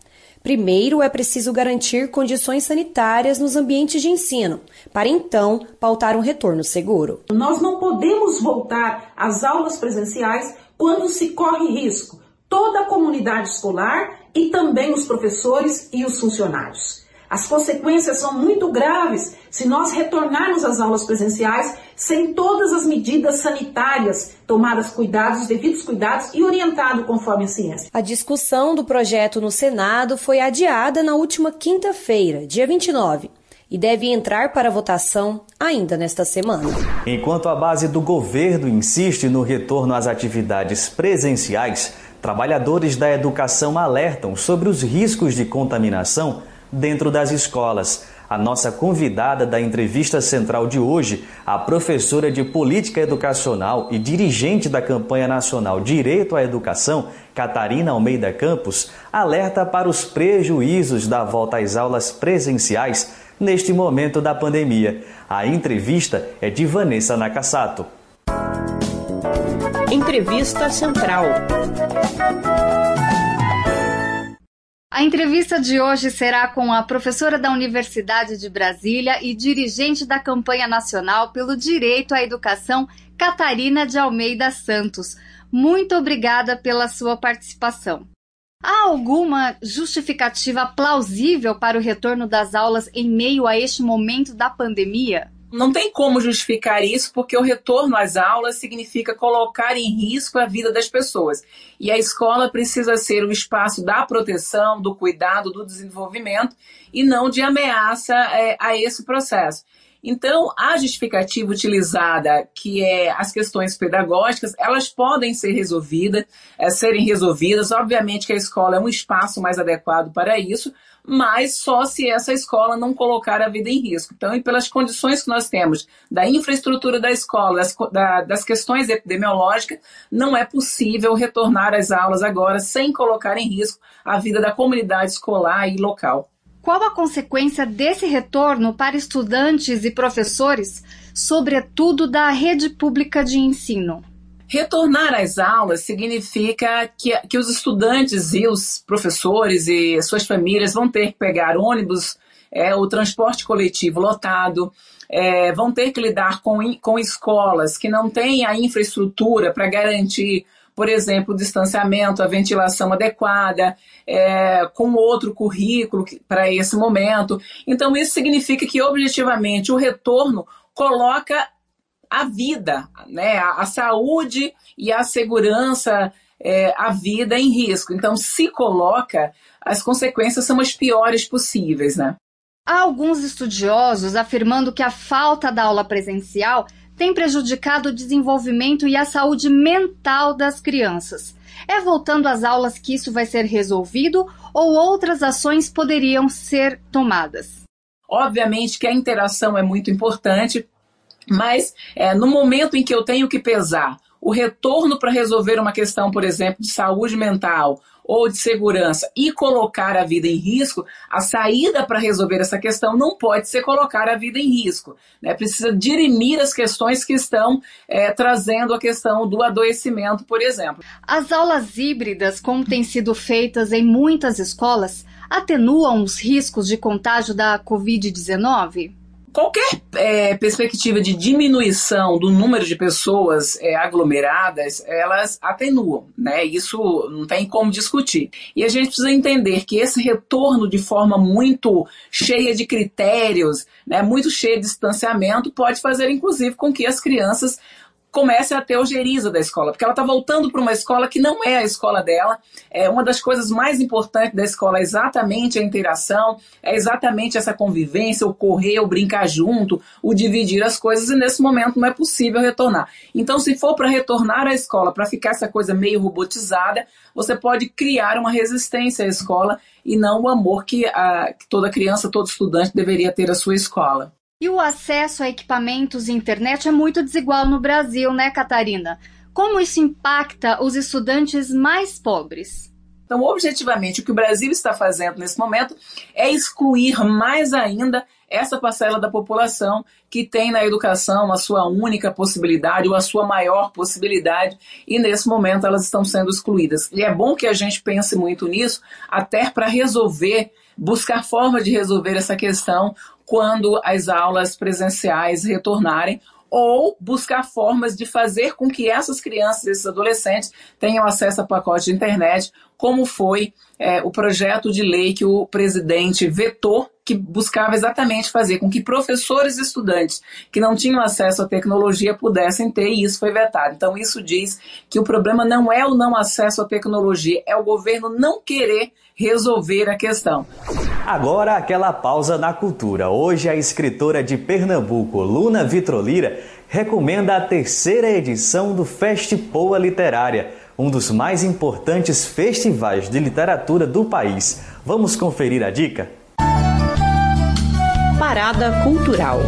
primeiro é preciso garantir condições sanitárias nos ambientes de ensino, para então pautar um retorno seguro. Nós não podemos voltar às aulas presenciais quando se corre risco toda a comunidade escolar e também os professores e os funcionários. As consequências são muito graves se nós retornarmos às aulas presenciais sem todas as medidas sanitárias tomadas cuidados, devidos cuidados e orientado conforme a ciência. A discussão do projeto no Senado foi adiada na última quinta-feira, dia 29 e deve entrar para votação ainda nesta semana. Enquanto a base do governo insiste no retorno às atividades presenciais, trabalhadores da educação alertam sobre os riscos de contaminação dentro das escolas. A nossa convidada da entrevista central de hoje, a professora de Política Educacional e dirigente da campanha nacional Direito à Educação, Catarina Almeida Campos, alerta para os prejuízos da volta às aulas presenciais neste momento da pandemia. A entrevista é de Vanessa Nakassato. Entrevista Central. A entrevista de hoje será com a professora da Universidade de Brasília e dirigente da campanha nacional pelo direito à educação, Catarina de Almeida Santos. Muito obrigada pela sua participação. Há alguma justificativa plausível para o retorno das aulas em meio a este momento da pandemia? Não tem como justificar isso, porque o retorno às aulas significa colocar em risco a vida das pessoas. E a escola precisa ser o espaço da proteção, do cuidado, do desenvolvimento e não de ameaça é, a esse processo. Então, a justificativa utilizada, que é as questões pedagógicas, elas podem ser resolvidas, é, serem resolvidas. Obviamente que a escola é um espaço mais adequado para isso, mas só se essa escola não colocar a vida em risco. Então, e pelas condições que nós temos da infraestrutura da escola, das, da, das questões epidemiológicas, não é possível retornar às aulas agora sem colocar em risco a vida da comunidade escolar e local. Qual a consequência desse retorno para estudantes e professores, sobretudo da rede pública de ensino? Retornar às aulas significa que, que os estudantes e os professores e suas famílias vão ter que pegar ônibus, é, o transporte coletivo lotado, é, vão ter que lidar com, com escolas que não têm a infraestrutura para garantir, por exemplo, o distanciamento, a ventilação adequada, é, com outro currículo para esse momento. Então, isso significa que, objetivamente, o retorno coloca a vida, né, a, a saúde e a segurança, é, a vida em risco. Então, se coloca, as consequências são as piores possíveis, né? Há alguns estudiosos afirmando que a falta da aula presencial tem prejudicado o desenvolvimento e a saúde mental das crianças. É voltando às aulas que isso vai ser resolvido ou outras ações poderiam ser tomadas? Obviamente que a interação é muito importante, mas é, no momento em que eu tenho que pesar o retorno para resolver uma questão, por exemplo, de saúde mental ou de segurança e colocar a vida em risco, a saída para resolver essa questão não pode ser colocar a vida em risco. Né? Precisa dirimir as questões que estão é, trazendo a questão do adoecimento, por exemplo. As aulas híbridas, como têm sido feitas em muitas escolas, atenuam os riscos de contágio da Covid-19? Qualquer é, perspectiva de diminuição do número de pessoas é, aglomeradas, elas atenuam, né? Isso não tem como discutir. E a gente precisa entender que esse retorno de forma muito cheia de critérios, né, muito cheia de distanciamento, pode fazer, inclusive, com que as crianças comece a ter ojeriza da escola, porque ela está voltando para uma escola que não é a escola dela. É uma das coisas mais importantes da escola é exatamente a interação, é exatamente essa convivência, o correr, o brincar junto, o dividir as coisas, e nesse momento não é possível retornar. Então, se for para retornar à escola, para ficar essa coisa meio robotizada, você pode criar uma resistência à escola e não o amor que, a, que toda criança, todo estudante deveria ter à sua escola. E o acesso a equipamentos e internet é muito desigual no Brasil, né, Catarina? Como isso impacta os estudantes mais pobres? Então, objetivamente, o que o Brasil está fazendo nesse momento é excluir mais ainda essa parcela da população que tem na educação a sua única possibilidade ou a sua maior possibilidade, e nesse momento elas estão sendo excluídas. E é bom que a gente pense muito nisso, até para resolver, buscar forma de resolver essa questão quando as aulas presenciais retornarem, ou buscar formas de fazer com que essas crianças, esses adolescentes, tenham acesso a pacote de internet, como foi é, o projeto de lei que o presidente vetou, que buscava exatamente fazer com que professores e estudantes que não tinham acesso à tecnologia pudessem ter, e isso foi vetado. Então, isso diz que o problema não é o não acesso à tecnologia, é o governo não querer resolver a questão. Agora, aquela pausa na cultura. Hoje, a escritora de Pernambuco, Luna Vitrolira, recomenda a terceira edição do Festipoa Literária, um dos mais importantes festivais de literatura do país. Vamos conferir a dica? Parada Cultural.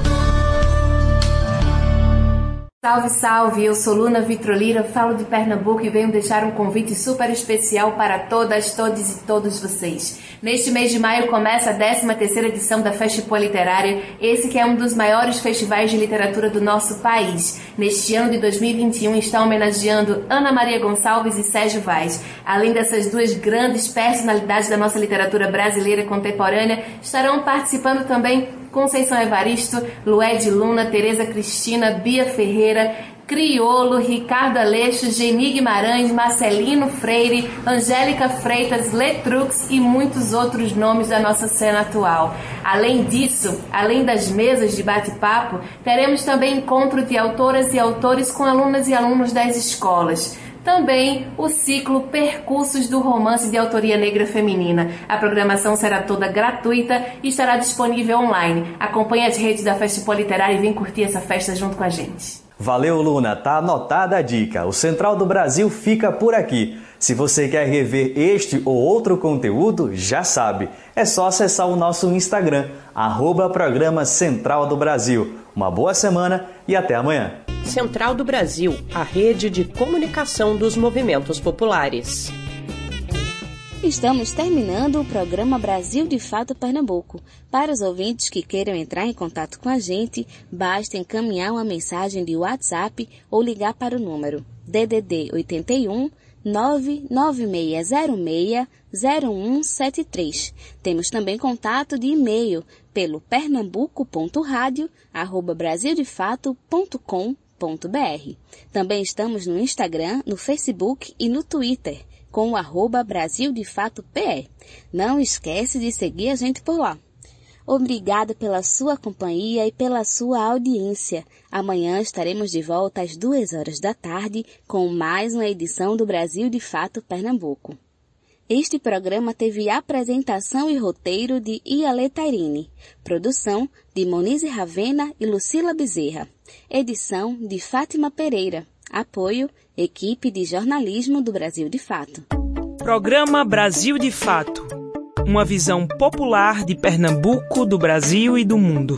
Salve, salve! Eu sou Luna Vitrolira, falo de Pernambuco e venho deixar um convite super especial para todas, todos e todos vocês. Neste mês de maio começa a 13ª edição da Festival Literária, esse que é um dos maiores festivais de literatura do nosso país. Neste ano de 2021 está homenageando Ana Maria Gonçalves e Sérgio Vaz. Além dessas duas grandes personalidades da nossa literatura brasileira contemporânea, estarão participando também Conceição Evaristo, Lued Luna, Tereza Cristina, Bia Ferreira, Criolo, Ricardo Aleixo, Geni Guimarães, Marcelino Freire, Angélica Freitas, Letrux e muitos outros nomes da nossa cena atual. Além disso, além das mesas de bate-papo, teremos também encontro de autoras e autores com alunas e alunos das escolas também o ciclo Percursos do Romance de Autoria Negra Feminina. A programação será toda gratuita e estará disponível online. Acompanhe as redes da Festival Literária e vem curtir essa festa junto com a gente. Valeu, Luna. Tá anotada a dica. O Central do Brasil fica por aqui. Se você quer rever este ou outro conteúdo, já sabe. É só acessar o nosso Instagram, arroba Programa Central do Brasil. Uma boa semana e até amanhã. Central do Brasil, a rede de comunicação dos movimentos populares. Estamos terminando o programa Brasil de Fato Pernambuco. Para os ouvintes que queiram entrar em contato com a gente, basta encaminhar uma mensagem de WhatsApp ou ligar para o número DDD 81 99606 0173. Temos também contato de e-mail pelo pernambuco.radio@brasildefato.com também estamos no Instagram, no Facebook e no Twitter com o arroba Brasil de Fato PE. Não esquece de seguir a gente por lá. Obrigado pela sua companhia e pela sua audiência. Amanhã estaremos de volta às duas horas da tarde com mais uma edição do Brasil de Fato Pernambuco. Este programa teve apresentação e roteiro de Iale Tairine, produção de Monize Ravena e Lucila Bezerra, edição de Fátima Pereira. Apoio Equipe de Jornalismo do Brasil de Fato. Programa Brasil de Fato. Uma visão popular de Pernambuco, do Brasil e do mundo.